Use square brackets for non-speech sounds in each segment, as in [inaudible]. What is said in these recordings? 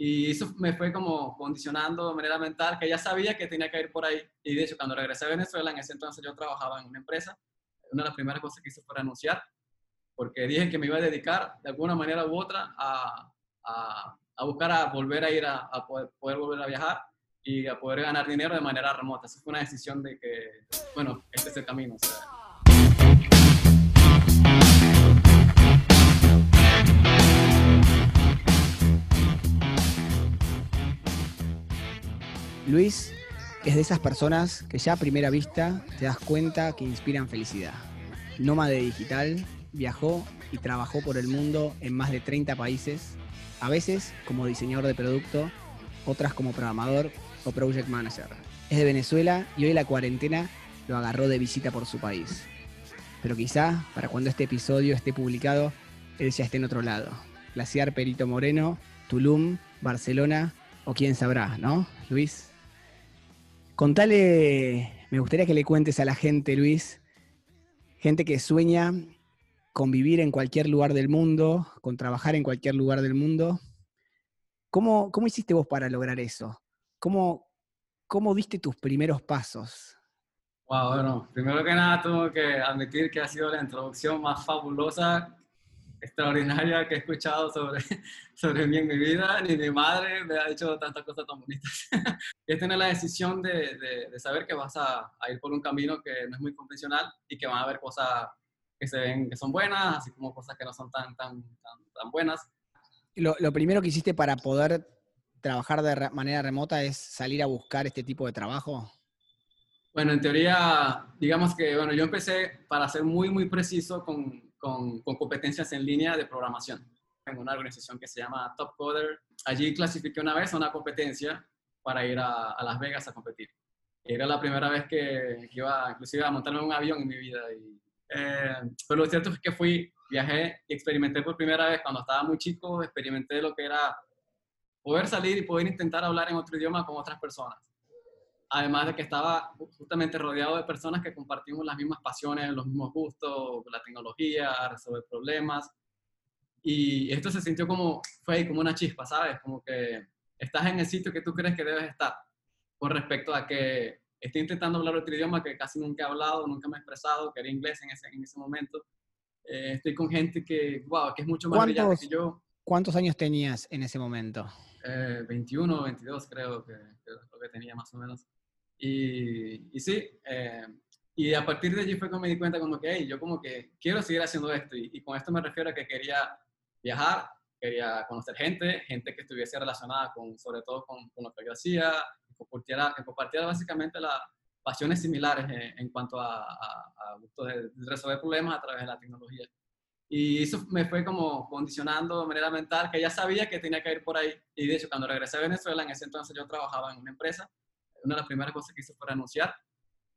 Y eso me fue como condicionando de manera mental, que ya sabía que tenía que ir por ahí. Y de hecho, cuando regresé a Venezuela, en ese entonces yo trabajaba en una empresa. Una de las primeras cosas que hice fue renunciar, porque dije que me iba a dedicar de alguna manera u otra a, a, a buscar a volver a ir a, a poder, poder, volver a viajar y a poder ganar dinero de manera remota. Esa fue una decisión de que, bueno, este es el camino. O sea, Luis es de esas personas que ya a primera vista te das cuenta que inspiran felicidad. Nómade digital, viajó y trabajó por el mundo en más de 30 países, a veces como diseñador de producto, otras como programador o project manager. Es de Venezuela y hoy la cuarentena lo agarró de visita por su país. Pero quizá para cuando este episodio esté publicado, él ya esté en otro lado. Glaciar Perito Moreno, Tulum, Barcelona o quién sabrá, ¿no, Luis? Contale, me gustaría que le cuentes a la gente, Luis, gente que sueña con vivir en cualquier lugar del mundo, con trabajar en cualquier lugar del mundo. ¿Cómo, cómo hiciste vos para lograr eso? ¿Cómo, ¿Cómo diste tus primeros pasos? Wow, bueno, primero que nada tengo que admitir que ha sido la introducción más fabulosa extraordinaria que he escuchado sobre, [laughs] sobre mí en mi vida, ni mi madre me ha dicho tantas cosas tan bonitas. [laughs] es tener la decisión de, de, saber que vas a, a, ir por un camino que no es muy convencional y que van a haber cosas que se ven que son buenas, así como cosas que no son tan, tan, tan, tan buenas. Lo, lo primero que hiciste para poder trabajar de manera remota es salir a buscar este tipo de trabajo. Bueno, en teoría, digamos que, bueno, yo empecé para ser muy, muy preciso con, con, competencias en línea de programación en una organización que se llama Top Coder. Allí clasifiqué una vez a una competencia para ir a, Las Vegas a competir. Era la primera vez que, iba inclusive a montarme un avión en mi vida. Y, eh, pero lo cierto es que fui, viajé y experimenté por primera vez cuando estaba muy chico, experimenté lo que era poder salir y poder intentar hablar en otro idioma con otras personas además de que estaba justamente rodeado de personas que compartimos las mismas pasiones, los mismos gustos, la tecnología, resolver problemas. Y esto se sintió como, fue como una chispa, ¿sabes? Como que estás en el sitio que tú crees que debes estar, con respecto a que estoy intentando hablar otro idioma que casi nunca he hablado, nunca me he expresado, que era inglés en ese, en ese momento. Eh, estoy con gente que, wow, que es mucho más brillante que yo. ¿Cuántos años tenías en ese momento? Eh, 21 o 22 creo que, que, lo que tenía más o menos. Y, y sí, eh, y a partir de allí fue cuando me di cuenta como que, hey, yo como que quiero seguir haciendo esto. Y, y, con esto me refiero a que quería viajar, quería conocer gente, gente que estuviese relacionada con, sobre todo con, con lo que yo hacía, que compartiera, que compartiera básicamente las pasiones similares en, en cuanto a, a, a de resolver problemas a través de la tecnología. Y eso me fue como condicionando de manera mental, que ya sabía que tenía que ir por ahí. Y de hecho, cuando regresé a Venezuela, en ese entonces yo trabajaba en una empresa una de las primeras cosas que hice fue renunciar,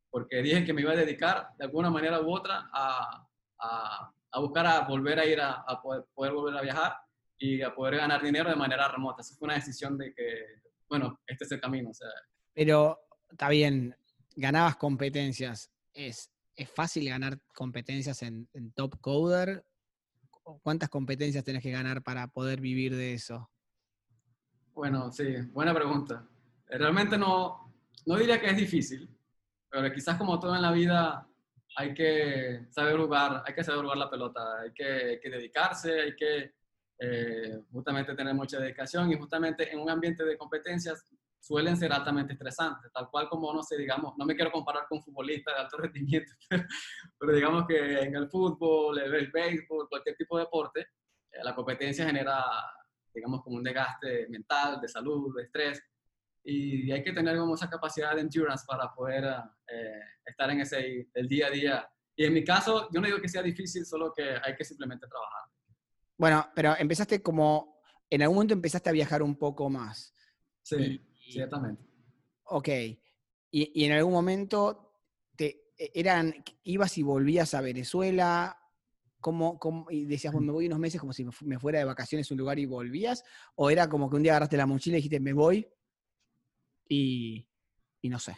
porque dije que me iba a dedicar de alguna manera u otra a, a, a buscar a volver a ir a, a poder, poder, volver a viajar y a poder ganar dinero de manera remota. Esa fue una decisión de que, bueno, este es el camino. O sea. Pero está bien, ganabas competencias. ¿Es, es fácil ganar competencias en, en Top Coder? ¿Cuántas competencias tenés que ganar para poder vivir de eso? Bueno, sí, buena pregunta. Realmente no, no diría que es difícil, pero quizás como todo en la vida hay que saber jugar, hay que saber jugar la pelota, hay que, dedicarse, hay que eh, justamente tener mucha dedicación y justamente en un ambiente de competencias suelen ser altamente estresantes, tal cual como, no sé, digamos, no me quiero comparar con futbolistas de alto [laughs] rendimiento, pero, digamos que en el fútbol, el, béisbol, cualquier tipo de deporte, eh, la competencia genera, digamos, como un desgaste mental, de salud, de estrés, y hay que tener como esa capacidad de endurance para poder eh, estar en ese el día a día. Y en mi caso, yo no digo que sea difícil, solo que hay que simplemente trabajar. Bueno, pero empezaste como, en algún momento empezaste a viajar un poco más. Sí, y, ciertamente. Ok. Y, y, en algún momento te, e, eran, ibas y volvías a Venezuela, ¿Cómo, cómo, y decías, bueno, me voy unos meses como si me fuera de vacaciones a un lugar y volvías? ¿O era como que un día agarraste la mochila y dijiste, me voy y, y no sé.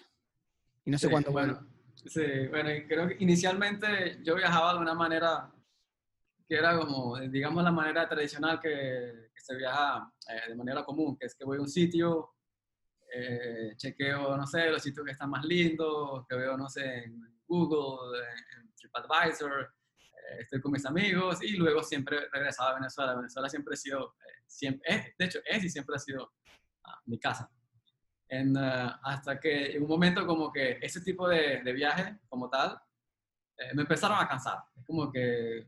Y no sé sí, cuánto. Bueno, sí, bueno, creo que inicialmente yo viajaba de una manera que era como, digamos, la manera tradicional que, que se viaja eh, de manera común, que es que voy a un sitio, eh, chequeo, no sé, los sitios que están más lindos, que veo, no sé, en Google, en TripAdvisor, eh, estoy con mis amigos y luego siempre regresaba a Venezuela. Venezuela siempre ha sido, siempre, de hecho es y siempre ha sido ah, mi casa. En, hasta que en un momento como que ese tipo de, de viaje como tal, me empezaron a cansar. Es como que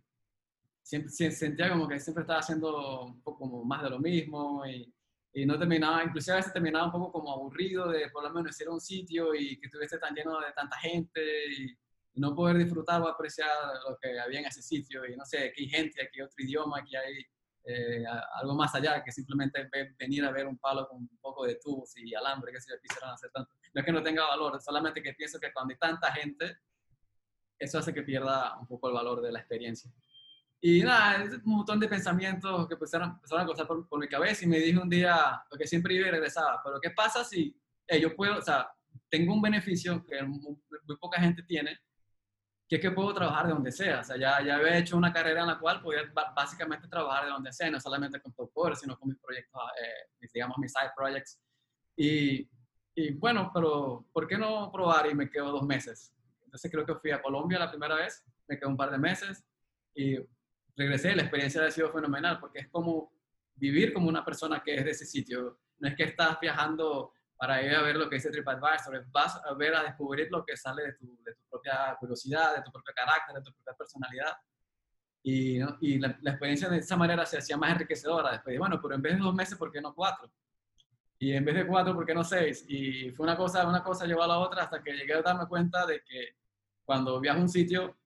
siempre, sentía como que siempre estaba haciendo un poco como más de lo mismo y, y, no terminaba, inclusive a veces terminaba un poco como aburrido de por lo menos ir a un sitio y que estuviese tan lleno de tanta gente y, no poder disfrutar o apreciar lo que había en ese sitio y no sé, que hay gente, aquí hay otro idioma, aquí hay eh, algo más allá que simplemente venir a ver un palo con un poco de tubos y alambre que se quisieran hacer tanto. No es que no tenga valor, solamente que pienso que cuando hay tanta gente, eso hace que pierda un poco el valor de la experiencia. Y nada, es un montón de pensamientos que empezaron, empezaron a cruzar por, mi cabeza y me dije un día, porque siempre iba y regresaba, pero ¿qué pasa si eh, yo puedo, o sea, tengo un beneficio que muy, poca gente tiene, que es que puedo trabajar de donde sea. O sea, ya, ya había hecho una carrera en la cual podía básicamente trabajar de donde sea, no solamente con Top sino con mis proyectos, eh, digamos, mis side projects. Y, y, bueno, pero ¿por qué no probar? Y me quedo dos meses. Entonces creo que fui a Colombia la primera vez, me quedo un par de meses y regresé, la experiencia ha sido fenomenal porque es como vivir como una persona que es de ese sitio. No es que estás viajando para ir a ver lo que dice TripAdvisor, vas a ver, a descubrir lo que sale de tu, de tu propia curiosidad, de tu propio carácter, de tu propia personalidad. Y, y la, experiencia de esa manera se hacía más enriquecedora. Después de, bueno, pero en vez de dos meses, ¿por qué no cuatro? Y en vez de cuatro, ¿por qué no seis? Y fue una cosa, una cosa llevó a la otra hasta que llegué a darme cuenta de que cuando viajo a un sitio,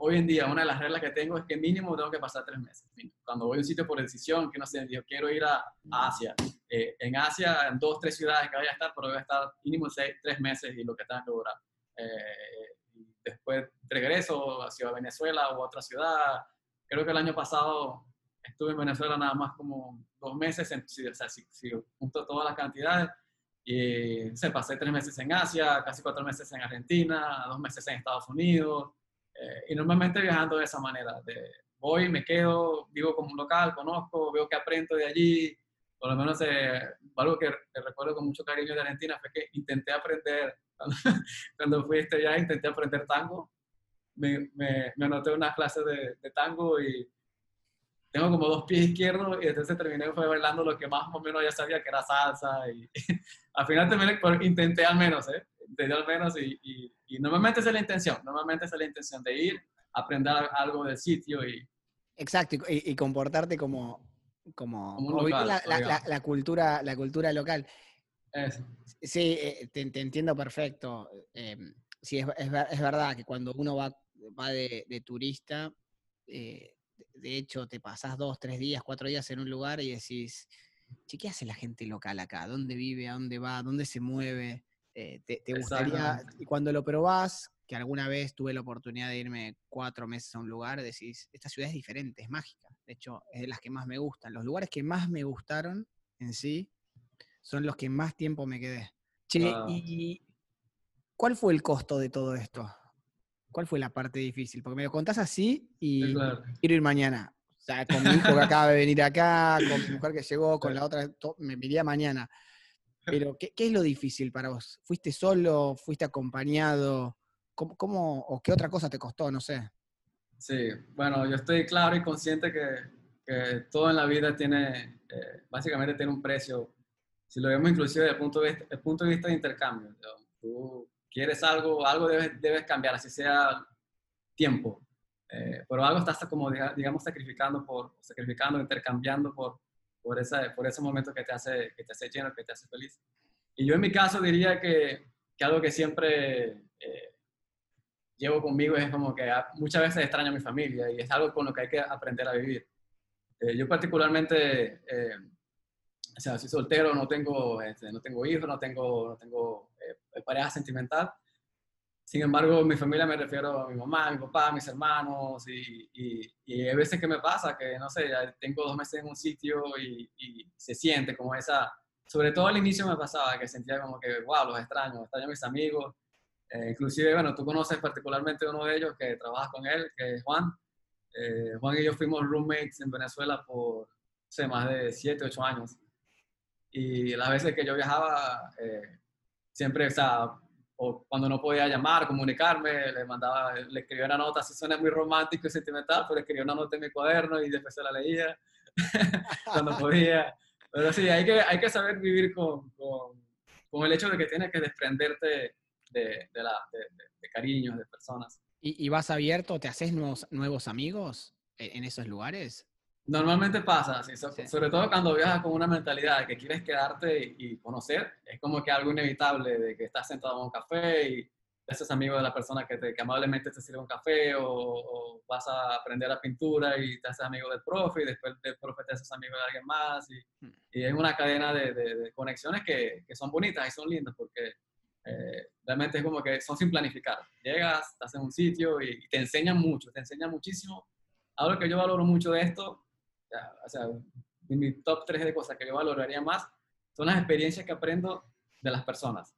hoy en día una de las reglas que tengo es que mínimo tengo que pasar tres meses. Cuando voy a un sitio por decisión, que no sé, yo quiero ir a, Asia. Eh, en Asia, en dos, tres ciudades que vaya a estar, pero voy a estar mínimo tres meses y lo que tenga que durar. Eh, después regreso hacia Venezuela o a otra ciudad. Creo que el año pasado estuve en Venezuela nada más como dos meses, en, o sea, si, si junto todas las cantidades. Y se pasé tres meses en Asia, casi cuatro meses en Argentina, dos meses en Estados Unidos, eh, y normalmente viajando de esa manera, de voy, me quedo, vivo como un local, conozco, veo que aprendo de allí, por lo menos eh, algo que, recuerdo con mucho cariño de Argentina fue que intenté aprender, cuando, [laughs] fui este ya intenté aprender tango, me, me, me anoté unas clases de, de, tango y tengo como dos pies izquierdos y entonces terminé fue bailando lo que más o menos ya sabía que era salsa y [laughs] al final también intenté al menos, ¿eh? Al menos y y normalmente es la intención, normalmente es la intención de ir, aprender algo del sitio y... Exacto, y, comportarte como, como, la, cultura, la cultura local. Sí, eh, te, entiendo perfecto. Eh, sí, es, es, verdad que cuando uno va, va de, turista, eh, de hecho te pasás dos, tres días, cuatro días en un lugar y decís, ¿qué hace la gente local acá? ¿Dónde vive? ¿A dónde va? ¿Dónde se mueve? Eh, te, gustaría, y cuando lo probás, que alguna vez tuve la oportunidad de irme cuatro meses a un lugar, decís, esta ciudad es diferente, es mágica. De hecho, es de las que más me gustan. Los lugares que más me gustaron en sí son los que más tiempo me quedé. Che, ¿y cuál fue el costo de todo esto? ¿Cuál fue la parte difícil? Porque me lo contás así y quiero ir mañana. O sea, con mi hijo que acaba de venir acá, con mi mujer que llegó, con la otra, me iría mañana. Pero, ¿qué, es lo difícil para vos? ¿Fuiste solo? ¿Fuiste acompañado? ¿Cómo, o qué otra cosa te costó? No sé. Sí, bueno, yo estoy claro y consciente que, todo en la vida tiene, eh, básicamente tiene un precio. Si lo vemos inclusive desde el punto de vista, el punto de, vista de intercambio. Tú quieres algo, algo debes, debes cambiar, así sea tiempo. Eh, pero algo estás como, digamos, sacrificando, por, sacrificando, intercambiando por, por, esa, por ese momento que te, hace, que te hace lleno, que te hace feliz. Y yo en mi caso diría que, que algo que siempre eh, llevo conmigo es como que muchas veces extraño a mi familia y es algo con lo que hay que aprender a vivir. Eh, yo particularmente, eh, o sea, soy soltero, no tengo, este, no tengo hijos, no tengo, no tengo pareja sentimental, sin embargo, mi familia me refiero a mi mamá, a mi papá, a mis hermanos, y, y, hay veces que me pasa que, no sé, tengo dos meses en un sitio y, se siente como esa, sobre todo al inicio me pasaba que sentía como que, wow, los extraño, extraño a mis amigos, eh, inclusive, bueno, tú conoces particularmente uno de ellos que trabajas con él, que es Juan, Eh, Juan y yo fuimos roommates en Venezuela por sé, más de 7, 8 años. Y las veces que yo viajaba, eh, siempre, o sea, o cuando no podía llamar, comunicarme, le mandaba, le escribía una nota, así suena muy romántico y sentimental, pero escribía una nota en mi cuaderno y después se la leía [laughs] cuando [laughs] podía. Pero sí, hay que, hay que saber vivir con, con, con el hecho de que tienes que desprenderte de, de, la, de, de cariños, de personas. ¿Y, ¿Y, vas abierto? ¿Te haces nuevos, nuevos amigos en esos lugares? Normalmente pasa así, sobre todo cuando viajas con una mentalidad de que quieres quedarte y conocer, es como que algo inevitable de que estás sentado en un café y haces amigo de la persona que, te, que amablemente te sirve un café o, vas a aprender la pintura y te haces amigo del profe y después del profe te haces amigo de alguien más y, hmm. y es una cadena de, de, conexiones que, que, son bonitas y son lindas porque eh, realmente es como que son sin planificar. Llegas, estás en un sitio y, y te enseñan mucho, te enseñan muchísimo. Algo que yo valoro mucho de esto o sea, en mi top 3 de cosas que yo valoraría más son las experiencias que aprendo de las personas.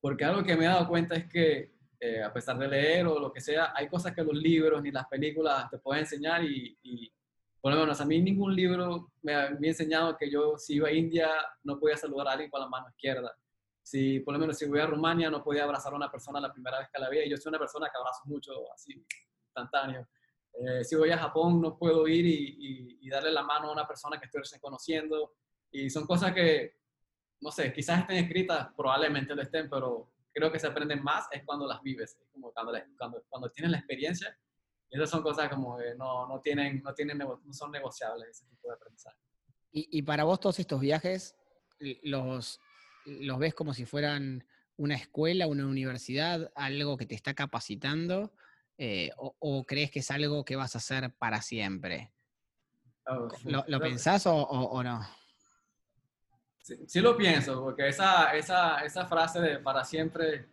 Porque algo que me he dado cuenta es que, eh, a pesar de leer o lo que sea, hay cosas que los libros ni las películas te pueden enseñar y, y por lo menos a mí ningún libro me ha, me ha, enseñado que yo si iba a India no podía saludar a alguien con la mano izquierda. Si por lo menos si voy a Rumania no podía abrazar a una persona la primera vez que la veía. Yo soy una persona que abrazo mucho así instantáneo. Eh, si voy a Japón no puedo ir y, y, darle la mano a una persona que estoy recién conociendo. Y son cosas que, no sé, quizás estén escritas, probablemente lo estén, pero creo que se aprenden más es cuando las vives, como cuando, cuando, cuando tienes la experiencia. Y esas son cosas como que no, no, tienen, no, tienen, no son negociables ese tipo de aprendizaje. Y, y para vos todos estos viajes, los, los ves como si fueran una escuela, una universidad, algo que te está capacitando eh, o, o, crees que es algo que vas a hacer para siempre? Oh, ¿Lo, ¿Lo, pensás o, o, no? Sí, sí, lo pienso, porque esa, esa, esa frase de para siempre,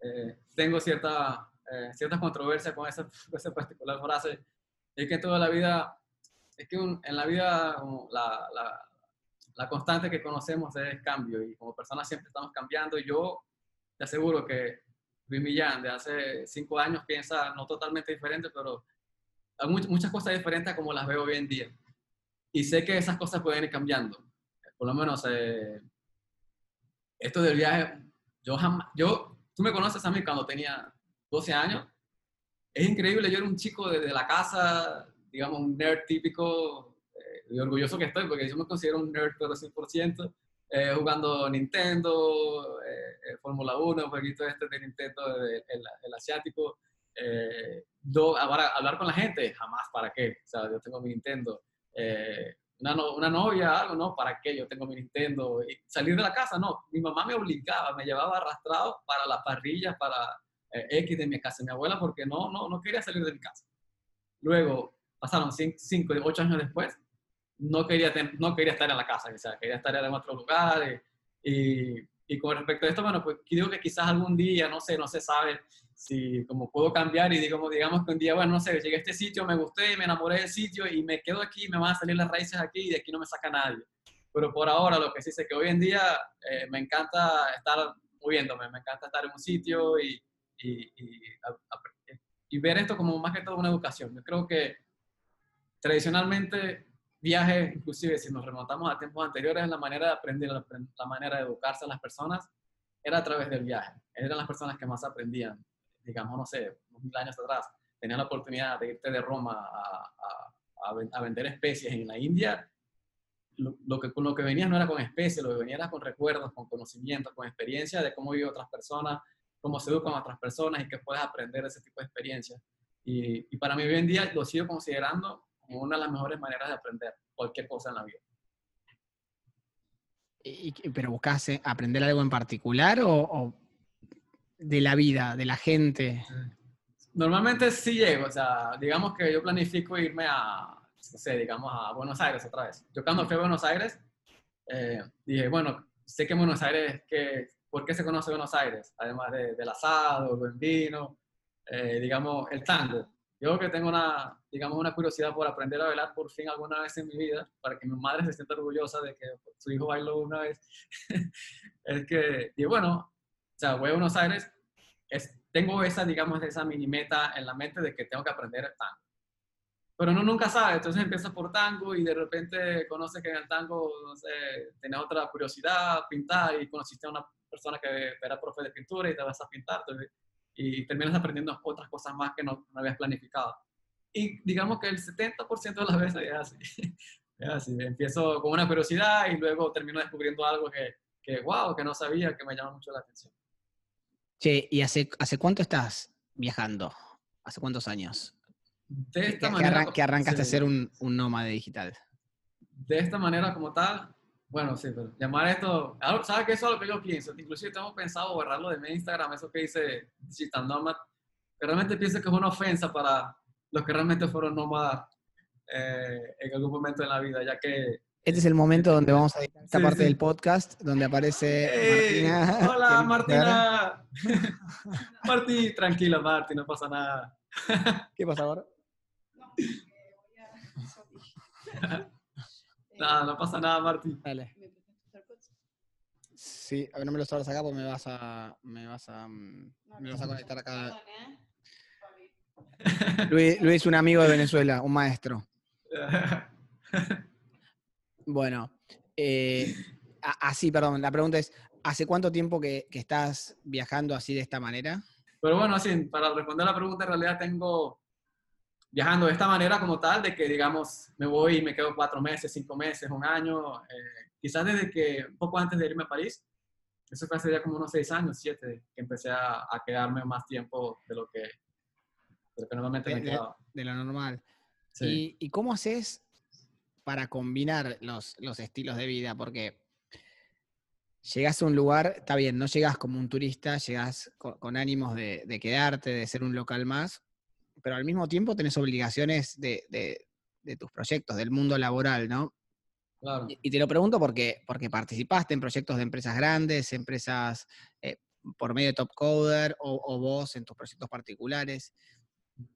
eh, tengo cierta, eh, cierta controversia con esa, [laughs] esa, particular frase. Es que toda la vida, es que un, en la vida la, la, la constante que conocemos es cambio y como personas siempre estamos cambiando. Y yo te aseguro que Luis Millán de hace cinco años piensa no totalmente diferente, pero hay muchas cosas diferentes como las veo hoy en día. Y sé que esas cosas pueden ir cambiando. Por lo menos, eh, esto del viaje, yo jamás, yo, tú me conoces a mí cuando tenía 12 años. Es increíble, yo era un chico desde de la casa, digamos, un nerd típico, eh, y orgulloso que estoy, porque yo me considero un nerd, pero 100%. Eh, jugando Nintendo, eh, eh Fórmula 1, jueguito este de Nintendo, el, el, el asiático. Eh, do, ahora, hablar con la gente, jamás, ¿para qué? O sea, yo tengo mi Nintendo. Eh, una, no, una, novia, algo, ¿no? ¿Para qué? Yo tengo mi Nintendo. Y salir de la casa, no. Mi mamá me obligaba, me llevaba arrastrado para las parrillas, para X de mi casa, mi abuela, porque no, no, no quería salir de mi casa. Luego, pasaron 5, 8 años después, no quería, no quería estar en la casa, sea, quería estar en otro lugar. Eh, y, y, con respecto a esto, bueno, pues digo que quizás algún día, no sé, no se sabe si como puedo cambiar y digo, digamos que un día, bueno, no sé, llegué a este sitio, me gusté, me enamoré del sitio y me quedo aquí, me van a salir las raíces aquí y de aquí no me saca nadie. Pero por ahora lo que sí sé que hoy en día eh, me encanta estar moviéndome, me encanta estar en un sitio y, y, y, y ver esto como más que todo una educación. Yo creo que tradicionalmente viajes, inclusive si nos remontamos a tiempos anteriores, la manera de aprender, la, manera de educarse a las personas era a través del viaje. Eran las personas que más aprendían, digamos, no sé, unos mil años atrás. Tenían la oportunidad de irte de Roma a, a, a vender especies en la India. Lo, lo, que, lo que venías no era con especies, lo que venías era con recuerdos, con conocimientos, con experiencia de cómo viven otras personas, cómo se educan otras personas y que puedes aprender ese tipo de experiencias. Y, y para mí hoy en día lo sigo considerando como una de las mejores maneras de aprender cualquier cosa en la vida. ¿Y, ¿Pero buscas eh, aprender algo en particular o, o, de la vida, de la gente? Normalmente sí llego, o sea, digamos que yo planifico irme a, no sé, digamos a Buenos Aires otra vez. Yo cuando fui a Buenos Aires, eh, dije, bueno, sé que Buenos Aires, que, ¿por qué se conoce Buenos Aires? Además de, del asado, el buen vino, eh, digamos, el tango. Yo que tengo una, digamos, una curiosidad por aprender a bailar por fin alguna vez en mi vida, para que mi madre se sienta orgullosa de que su hijo bailó una vez, [laughs] es que, y bueno, o sea, voy a Buenos Aires, es, tengo esa, digamos, esa mini meta en la mente de que tengo que aprender tango. pero uno nunca sabe, entonces empiezas por tango y de repente conoces que en el tango, no sé, tenés otra curiosidad, pintar y conociste a una persona que era profe de pintura y te vas a pintar y terminas aprendiendo otras cosas más que no, no habías planificado. Y digamos que el 70% de las veces es así. [laughs] es así. Empiezo con una curiosidad y luego termino descubriendo algo que, que, wow, que no sabía, que me llama mucho la atención. Che, ¿y hace, hace cuánto estás viajando? ¿Hace cuántos años? De esta manera. que arrancaste a ser un, un nómade digital? De esta manera como tal, bueno, sí, pero llamar esto, ¿sabes qué? Eso es lo que yo pienso. Inclusive tengo pensado borrarlo de mi Instagram, eso que dice Digital Nomad. realmente pienso que es una ofensa para los que realmente fueron nómadas eh, en algún momento de la vida, ya que... Este es el momento donde vamos a editar esta parte del podcast, donde aparece Martina. Hola, Martina. Martín, tranquila, Martín, no pasa nada. ¿Qué pasa ahora? [laughs] no, no pasa nada, Martín. Dale. Sí, a ver, no me lo sabes acá porque me vas a, me vas a, mm, me vas a conectar acá. Luis, Luis, un amigo de Venezuela, un maestro. [laughs] Bueno, eh, así, perdón, la pregunta es, ¿hace cuánto tiempo que, estás viajando así de esta manera? Pero bueno, así, para responder la pregunta, en realidad tengo viajando de esta manera como tal, de que digamos, me voy y me quedo cuatro meses, cinco meses, un año, eh, quizás desde que, un poco antes de irme a París, eso fue hace ya como unos seis años, siete, que empecé a, quedarme más tiempo de lo que, normalmente me quedaba. De, lo normal. ¿Y, ¿Y, cómo haces para combinar los, los estilos de vida? Porque llegas a un lugar, está bien, no llegas como un turista, llegas con, ánimos de, de, quedarte, de ser un local más, pero al mismo tiempo tenés obligaciones de, de, de tus proyectos, del mundo laboral, ¿no? Claro. Y, te lo pregunto porque, porque participaste en proyectos de empresas grandes, empresas eh, por medio de Top Coder o, o, vos en tus proyectos particulares.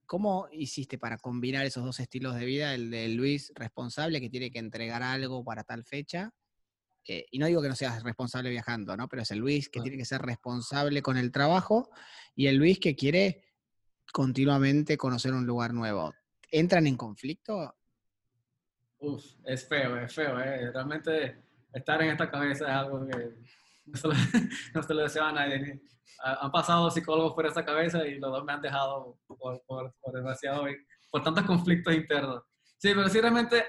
¿Cómo hiciste para combinar esos dos estilos de vida? El de Luis responsable que tiene que entregar algo para tal fecha. Eh, y no digo que no seas responsable viajando, ¿no? Pero es el Luis que tiene que ser responsable con el trabajo y el Luis que quiere continuamente conocer un lugar nuevo. ¿Entran en conflicto? Uf, es feo, es feo. ¿eh? Realmente estar en esta cabeza es algo que [laughs] [laughs] no se lo, deseo a nadie han pasado psicólogos por esa cabeza y los dos me han dejado por, por, por demasiado, por tantos conflictos internos. Sí, pero sí realmente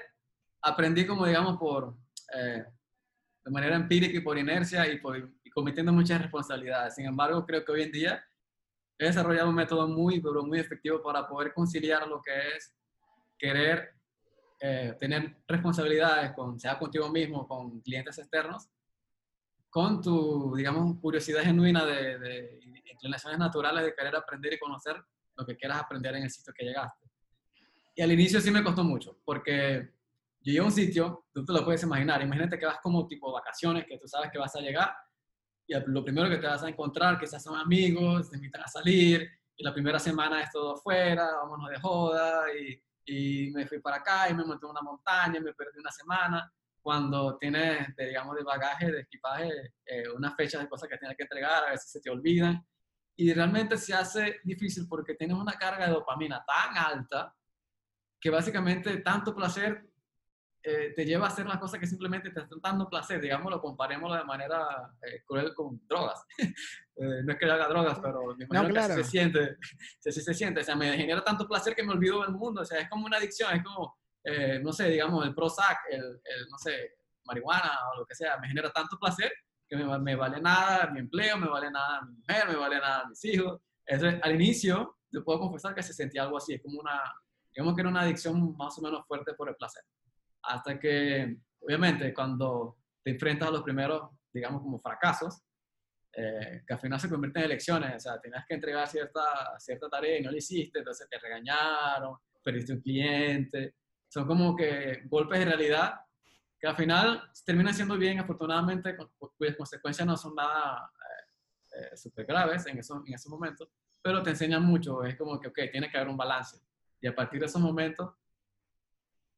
aprendí como digamos por, eh, de manera empírica y por inercia y, por, cometiendo muchas responsabilidades. Sin embargo, creo que hoy en día he desarrollado un método muy, pero muy efectivo para poder conciliar lo que es querer eh, tener responsabilidades, con, sea contigo mismo, con clientes externos, con tu, digamos, curiosidad genuina de, de, inclinaciones naturales de querer aprender y conocer lo que quieras aprender en el sitio que llegaste. Y al inicio sí me costó mucho, porque yo llegué a un sitio, tú te lo puedes imaginar, imagínate que vas como tipo vacaciones, que tú sabes que vas a llegar, y lo primero que te vas a encontrar, quizás son amigos, te invitan a salir, y la primera semana es todo afuera, vámonos de joda, y, y me fui para acá, y me monté en una montaña, me perdí una semana, cuando tienes, de, digamos, de bagaje, de equipaje, eh, unas fechas de cosas que tienes que entregar, a veces se te olvidan. Y realmente se hace difícil porque tienes una carga de dopamina tan alta que básicamente tanto placer eh, te lleva a hacer las cosas que simplemente te están dando placer. Digámoslo, comparémoslo de manera eh, cruel con drogas. [laughs] no es que yo haga drogas, pero me imagino que se siente. Se, se siente. O sea, me genera tanto placer que me olvido del mundo. O sea, es como una adicción. Es como eh, no sé, digamos, el Prozac, el, el, no sé, marihuana o lo que sea, me genera tanto placer que me, me, vale nada mi empleo, me vale nada mi mujer, me vale nada mis hijos. Entonces, al inicio, te puedo confesar que se sentía algo así, es como una, digamos que era una adicción más o menos fuerte por el placer. Hasta que, obviamente, cuando te enfrentas a los primeros, digamos, como fracasos, eh, que al final se convierten en elecciones, o sea, tenías que entregar cierta, cierta tarea y no lo hiciste, entonces te regañaron, perdiste un cliente, son como que golpes de realidad que al final terminan siendo bien, afortunadamente, cuyas consecuencias no son nada eh, eh, súper graves en, eso, en esos momentos, pero te enseñan mucho. Es como que, ok, tiene que haber un balance. Y a partir de esos momentos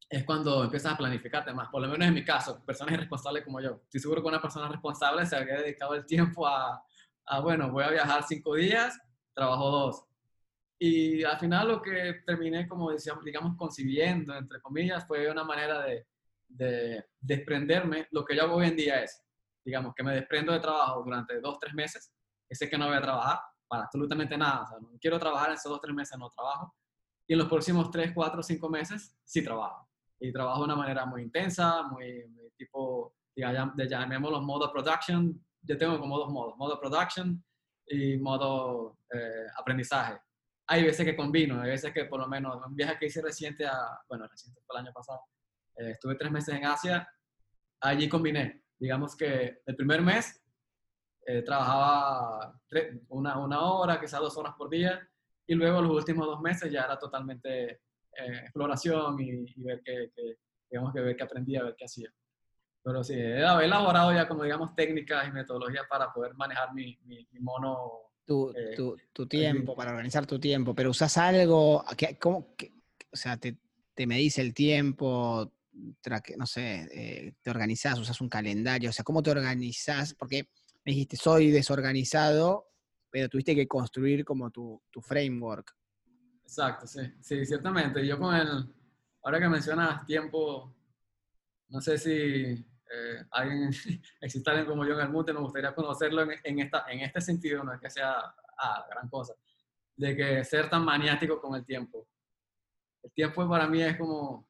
es cuando empiezas a planificarte más. Por lo menos en mi caso, personas irresponsables como yo. Estoy seguro que una persona responsable se habría dedicado el tiempo a, a bueno, voy a viajar cinco días, trabajo dos Y al final lo que terminé, como digamos, concibiendo, entre comillas, fue una manera de, de desprenderme. Lo que yo hago hoy en día es, digamos, que me desprendo de trabajo durante dos, tres meses, que sé que no voy a trabajar para absolutamente nada. O sea, no quiero trabajar en esos dos, tres meses, no trabajo. Y en los próximos tres, cuatro, cinco meses, sí trabajo. Y trabajo de una manera muy intensa, muy, muy tipo, digamos, llamémoslo modo production. Yo tengo como dos modos, modo production y modo eh, aprendizaje. Hay veces que combino, hay veces que por lo menos un viaje que hice reciente, a, bueno, reciente fue el año pasado, eh, estuve tres meses en Asia, allí combiné. Digamos que el primer mes eh, trabajaba una, una hora, quizás dos horas por día, y luego los últimos dos meses ya era totalmente exploración y, ver qué, digamos que ver qué aprendía, ver qué hacía. Pero sí, he elaborado ya como digamos técnicas y metodologías para poder manejar mi, mi, mono. Tu, eh, tu, tu tiempo, para organizar tu tiempo, pero usas algo, que, ¿cómo, que, o sea, te, te medís el tiempo, no sé, eh, te organizás, usas un calendario, o sea, ¿cómo te organizás? Porque me dijiste, soy desorganizado, pero tuviste que construir como tu, tu framework. Exacto, sí, sí, ciertamente. Yo con el, ahora que mencionas tiempo, no sé si eh, alguien, [laughs] existe alguien como yo en el mundo, me gustaría conocerlo en, esta, en este sentido, no es que sea ah, gran cosa, de que ser tan maniático con el tiempo. El tiempo para mí es como,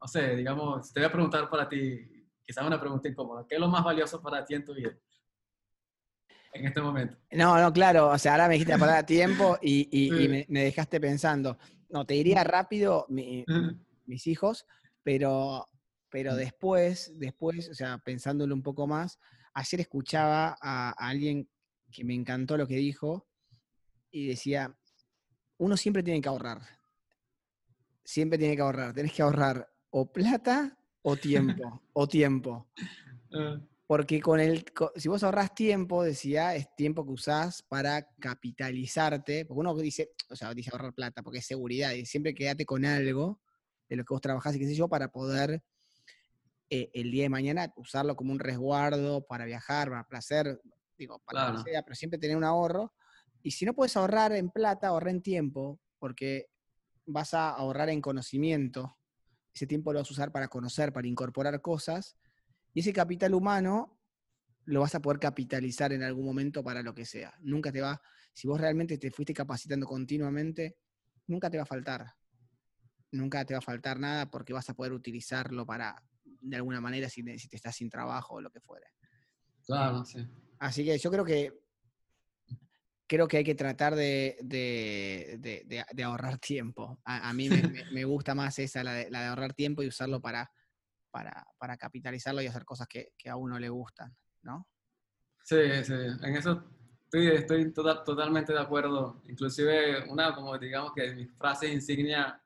no sé, digamos, te voy a preguntar para ti, quizás una pregunta incómoda, ¿qué es lo más valioso para ti en tu vida? En este momento. No, no, claro, o sea, ahora me dijiste la palabra tiempo y, y, me, me, dejaste pensando. No, te diría rápido mis hijos, pero pero después, después, o sea, pensándolo un poco más, ayer escuchaba a, alguien que me encantó lo que dijo y decía, uno siempre tiene que ahorrar. Siempre tiene que ahorrar. Tenés que ahorrar o plata o tiempo. [laughs] o tiempo. Ah. Porque con el, si vos ahorras tiempo, decía, es tiempo que usás para capitalizarte. Porque uno dice, o sea, dice ahorrar plata porque es seguridad. Y siempre quédate con algo de lo que vos trabajás y qué sé yo, para poder eh, el día de mañana usarlo como un resguardo para viajar, para placer, digo, para lo que sea, pero siempre tener un ahorro. Y si no puedes ahorrar en plata, ahorra en tiempo, porque vas a ahorrar en conocimiento. Ese tiempo lo vas a usar para conocer, para incorporar cosas. Y ese capital humano lo vas a poder capitalizar en algún momento para lo que sea. Nunca te va, si vos realmente te fuiste capacitando continuamente, nunca te va a faltar. Nunca te va a faltar nada porque vas a poder utilizarlo para de alguna manera si, si te estás sin trabajo o lo que fuere. Claro, sí. Así que yo creo que creo que hay que tratar de, de, ahorrar [laughs] tiempo. A, mí me, gusta más esa, la de, ahorrar tiempo y usarlo para, para, para capitalizarlo y hacer cosas que, a uno le gustan, ¿no? Sí, sí, en eso estoy, estoy total, totalmente de acuerdo. Inclusive una, como digamos que mi frase insignia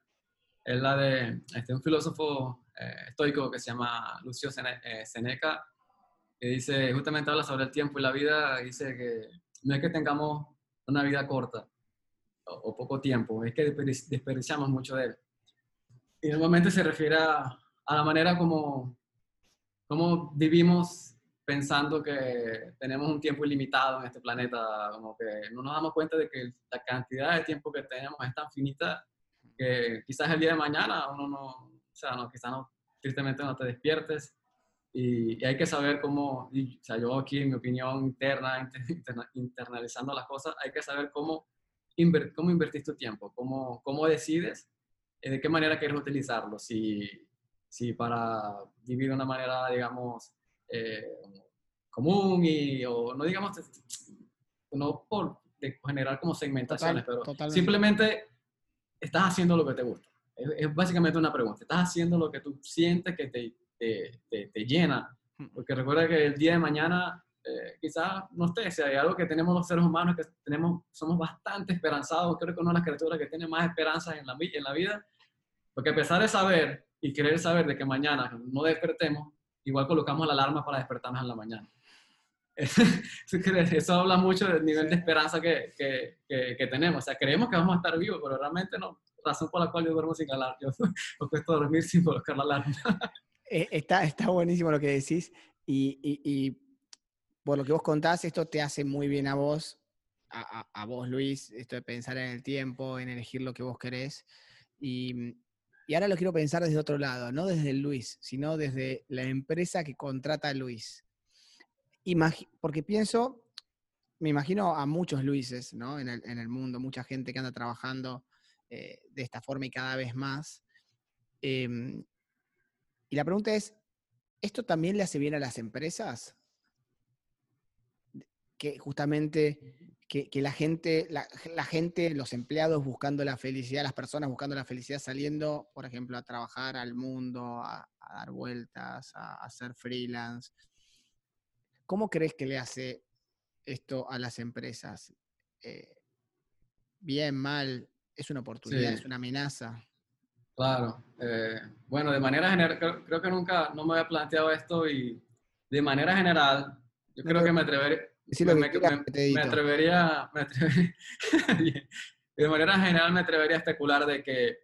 es la de este, un filósofo eh, estoico que se llama Lucio eh, Seneca, que dice, justamente habla sobre el tiempo y la vida, dice que no es que tengamos una vida corta o, poco tiempo, es que desperdiciamos mucho de él. Y normalmente se refiere a, la manera como, como vivimos pensando que tenemos un tiempo ilimitado en este planeta, como que no nos damos cuenta de que la cantidad de tiempo que tenemos es tan finita que quizás el día de mañana uno no, o sea, no, quizás no, tristemente no te despiertes. Y, hay que saber cómo, o sea, yo aquí en mi opinión interna, internalizando las cosas, hay que saber cómo, invertir, cómo invertir tu tiempo, cómo, cómo decides eh, de qué manera quieres utilizarlo, si, si para vivir de una manera, digamos, eh, común y, o no digamos, no por generar como segmentaciones, pero simplemente estás haciendo lo que te gusta. Es, básicamente una pregunta. ¿Estás haciendo lo que tú sientes que te, te, te, llena? Hmm. Porque recuerda que el día de mañana eh, quizás, no sé, si hay algo que tenemos los seres humanos, que tenemos, somos bastante esperanzados, creo que una de las criaturas que tiene más esperanzas en la, en la vida, porque a pesar de saber y querer saber de que mañana no despertemos, igual colocamos la alarma para despertarnos en la mañana. [laughs] Eso habla mucho del nivel de esperanza que, que, que, tenemos. O sea, creemos que vamos a estar vivos, pero realmente no razón por la cual yo duermo sin alarma. Yo [laughs] cuesta dormir sin colocar la alarma. Eh, está, está buenísimo lo que decís y, y, y, por lo que vos contás, esto te hace muy bien a vos a, vos, Luis, esto de pensar en el tiempo, en elegir lo que vos querés. Y, y ahora lo quiero pensar desde otro lado, no desde el Luis, sino desde la empresa que contrata a Luis. porque pienso, me imagino a muchos Luises ¿no? en, el, mundo, mucha gente que anda trabajando eh, de esta forma y cada vez más. Em, y la pregunta es, ¿esto también le hace bien a las empresas? Que justamente que, la, gente, la, gente, los empleados buscando la felicidad, las personas buscando la felicidad, saliendo, por ejemplo, a trabajar al mundo, a, dar vueltas, a, hacer freelance. ¿Cómo crees que le hace esto a las empresas? Eh, bien, mal, es una oportunidad, es una amenaza. Claro. Eh, bueno, de manera general, creo, que nunca no me había planteado esto y de manera general, yo creo que me atrevería, me, atrevería, [laughs] de manera general me atrevería a especular de que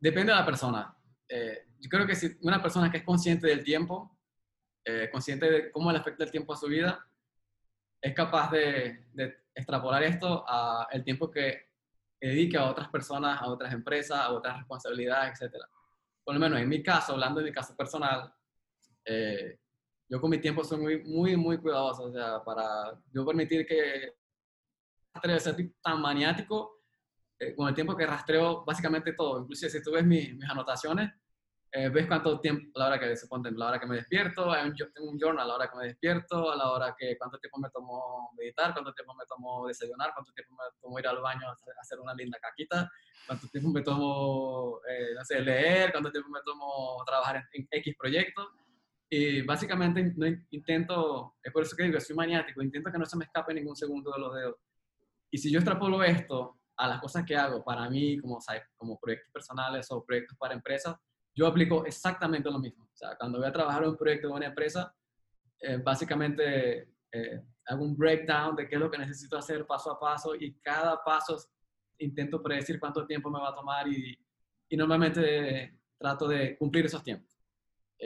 depende de la persona. Eh, yo creo que si una persona que es consciente del tiempo, eh, consciente de cómo le afecta el tiempo a su vida, es capaz de, extrapolar esto a el tiempo que dedique a otras personas, a otras empresas, a otras responsabilidades, etc. Por lo menos en mi caso, hablando de mi caso personal, eh, yo con mi tiempo soy muy, muy, muy cuidadoso, o sea, para yo permitir que ser tan maniático, eh, con el tiempo que rastreo básicamente todo, inclusive si tú ves mis anotaciones, eh, ves cuánto tiempo, la hora que se la hora que me despierto, yo tengo un journal la hora que me despierto, a la hora que, cuánto tiempo me tomo meditar, cuánto tiempo me tomo desayunar, cuánto tiempo me tomo ir al baño a hacer una linda caquita, cuánto tiempo me tomo, eh, no sé, leer, cuánto tiempo me tomo trabajar en, en X proyectos. Y básicamente no intento, es por eso que digo, soy maniático, intento que no se me escape ningún segundo de los dedos. Y si yo extrapolo esto a las cosas que hago para mí, como, como proyectos personales o proyectos para empresas, yo aplico exactamente lo mismo. O sea, cuando voy a trabajar en un proyecto de una empresa, eh, básicamente eh, hago un breakdown de qué es lo que necesito hacer paso a paso y cada paso intento predecir cuánto tiempo me va a tomar y, y normalmente trato de cumplir esos tiempos.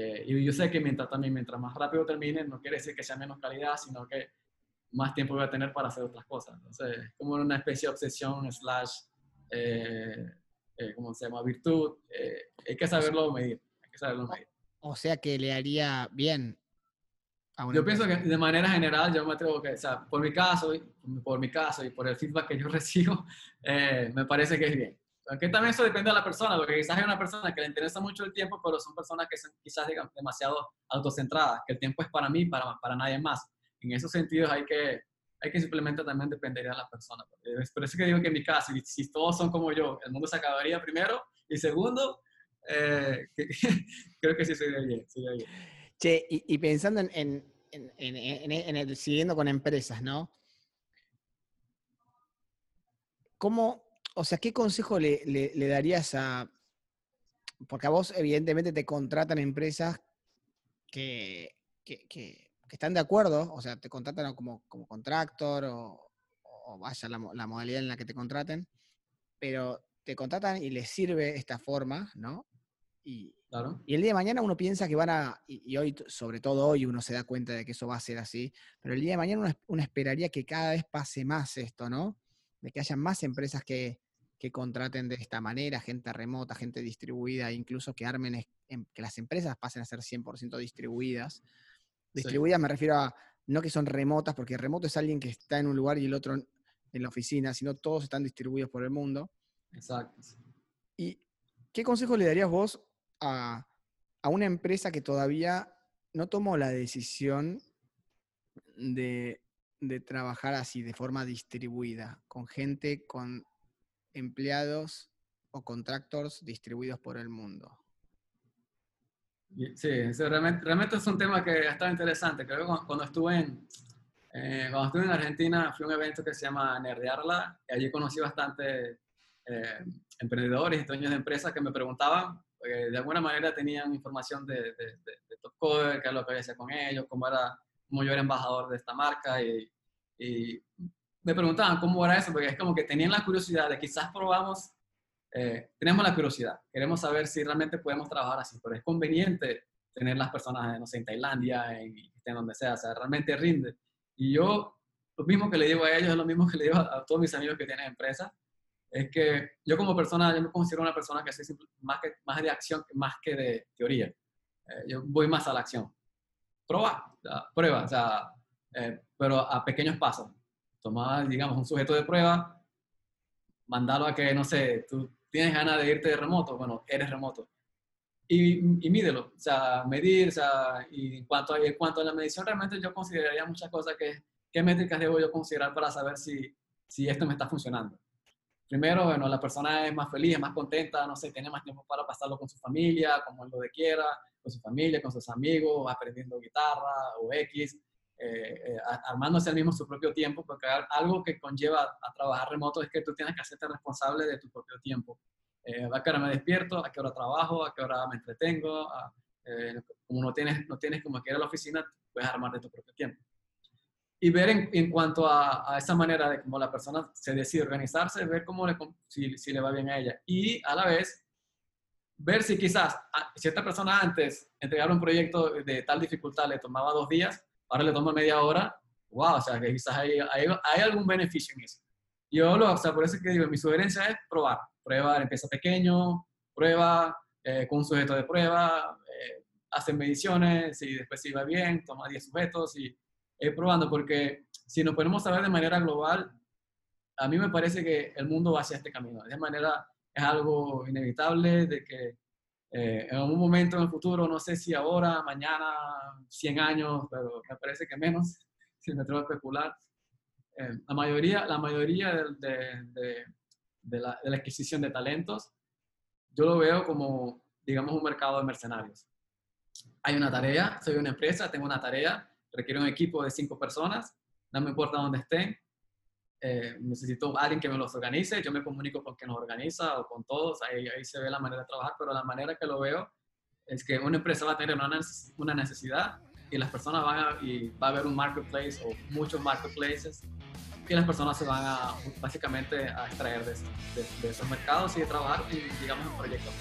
Eh, y yo sé que mientras, también, mientras más rápido termine, no quiere decir que sea menos calidad, sino que más tiempo voy a tener para hacer otras cosas. Entonces, es como una especie de obsesión slash, eh, eh ¿cómo se llama? Virtud. Eh, hay que saberlo medir. Hay que saberlo medir. O sea que le haría bien a una Yo pienso que de manera general, yo me atrevo que, o sea, por mi caso, por mi caso y por el feedback que yo [laughs] recibo, me parece que es bien. Aunque también eso depende de la persona, porque quizás hay una persona que le interesa mucho el tiempo, pero son personas que son quizás digamos, demasiado autocentradas, que el tiempo es para mí, para, para nadie más. En esos sentidos hay que, hay que simplemente también depender de la persona. Es por eso que digo que en mi caso, si, todos son como yo, el mundo se acabaría primero, y segundo, eh, [laughs] creo que sí sería bien. bien. Che, y, pensando en, en, en, en, el, siguiendo con empresas, ¿no? ¿Cómo, o sea, ¿qué consejo le, darías a... Porque a vos evidentemente te contratan empresas que, están de acuerdo, o sea, te contratan como, como contractor o, vaya la, modalidad en la que te contraten, pero te contratan y les sirve esta forma, ¿no? Y, y el día de mañana uno piensa que van a, y, hoy, sobre todo hoy, uno se da cuenta de que eso va a ser así, pero el día de mañana uno esperaría que cada vez pase más esto, ¿no? De que haya más empresas que, que contraten de esta manera, gente remota, gente distribuida, incluso que armen, em, que las empresas pasen a ser 100% distribuidas. Distribuidas me refiero a, no que son remotas, porque remoto es alguien que está en un lugar y el otro en la oficina, sino todos están distribuidos por el mundo. Exacto. ¿Y qué consejo le darías vos a, a una empresa que todavía no tomó la decisión de, de trabajar así, de forma distribuida, con gente con empleados o contractors distribuidos por el mundo. Sí, realmente, realmente, es un tema que está interesante. Creo que cuando, estuve en, eh, cuando estuve en Argentina fui a un evento que se llama Nerdearla y allí conocí bastante eh, emprendedores y dueños de empresas que me preguntaban, de alguna manera tenían información de, de, de, Top Coder, qué es lo que había hecho con ellos, cómo, era, cómo yo era embajador de esta marca y, y me preguntaban cómo era eso, porque es como que tenían la curiosidad de quizás probamos, eh, tenemos la curiosidad, queremos saber si realmente podemos trabajar así, pero es conveniente tener las personas, no sé, en Tailandia, en, en donde sea, o sea, realmente rinde. Y yo lo mismo que le digo a ellos es lo mismo que le digo a, todos mis amigos que tienen empresas. Es que yo como persona, yo me considero una persona que soy más, que, más de acción más que de teoría. Eh, yo voy más a la acción. Prueba, prueba, o sea, eh, pero a pequeños pasos. Tomar, digamos, un sujeto de prueba, mandarlo a que, no sé, tú tienes ganas de irte de remoto, bueno, eres remoto. Y, y mídelo, o sea, medir, o sea, en cuanto, a, en cuanto a la medición, realmente yo consideraría muchas cosas que ¿qué métricas debo yo considerar para saber si, si esto me está funcionando? Primero, bueno, la persona es más feliz, es más contenta, no sé, tiene más tiempo para pasarlo con su familia, como lo de quiera, con su familia, con sus amigos, aprendiendo guitarra o X, eh, eh, armándose al mismo su propio tiempo, porque algo que conlleva a trabajar remoto es que tú tienes que hacerte responsable de tu propio tiempo. Eh, ¿A qué hora me despierto? ¿A qué hora trabajo? ¿A qué hora me entretengo? Eh, como no tienes, no tienes como que ir a la oficina, puedes armar de tu propio tiempo y ver en, cuanto a, esa manera de cómo la persona se decide organizarse, ver cómo le, si, si, le va bien a ella. Y a la vez, ver si quizás ah, si esta persona antes entregar un proyecto de tal dificultad le tomaba dos días, ahora le toma media hora, wow, o sea, que quizás hay, hay, algún beneficio en eso. Yo lo, o sea, por eso es que digo, mi sugerencia es probar. Prueba, empieza pequeño, prueba eh, con un sujeto de prueba, eh, hace mediciones, y después si va bien, toma 10 sujetos y eh, probando, porque si nos ponemos a ver de manera global, a mí me parece que el mundo va hacia este camino. De manera, es algo inevitable de que eh, en un momento en el futuro, no sé si ahora, mañana, 100 años, pero me parece que menos, [laughs] si me atrevo a especular, eh, la mayoría, la mayoría de, de, de, la, de la adquisición de talentos, yo lo veo como, digamos, un mercado de mercenarios. Hay una tarea, soy una empresa, tengo una tarea, requiere un equipo de cinco personas, no me importa dónde estén, eh, necesito alguien que me los organice, yo me comunico con quien nos organiza o con todos, ahí, ahí se ve la manera de trabajar, pero la manera que lo veo es que una empresa va a tener una, una necesidad y las personas van a, y va a haber un marketplace o muchos marketplaces y las personas se van a básicamente a extraer de, de, de esos mercados y de trabajar en, digamos, en proyectos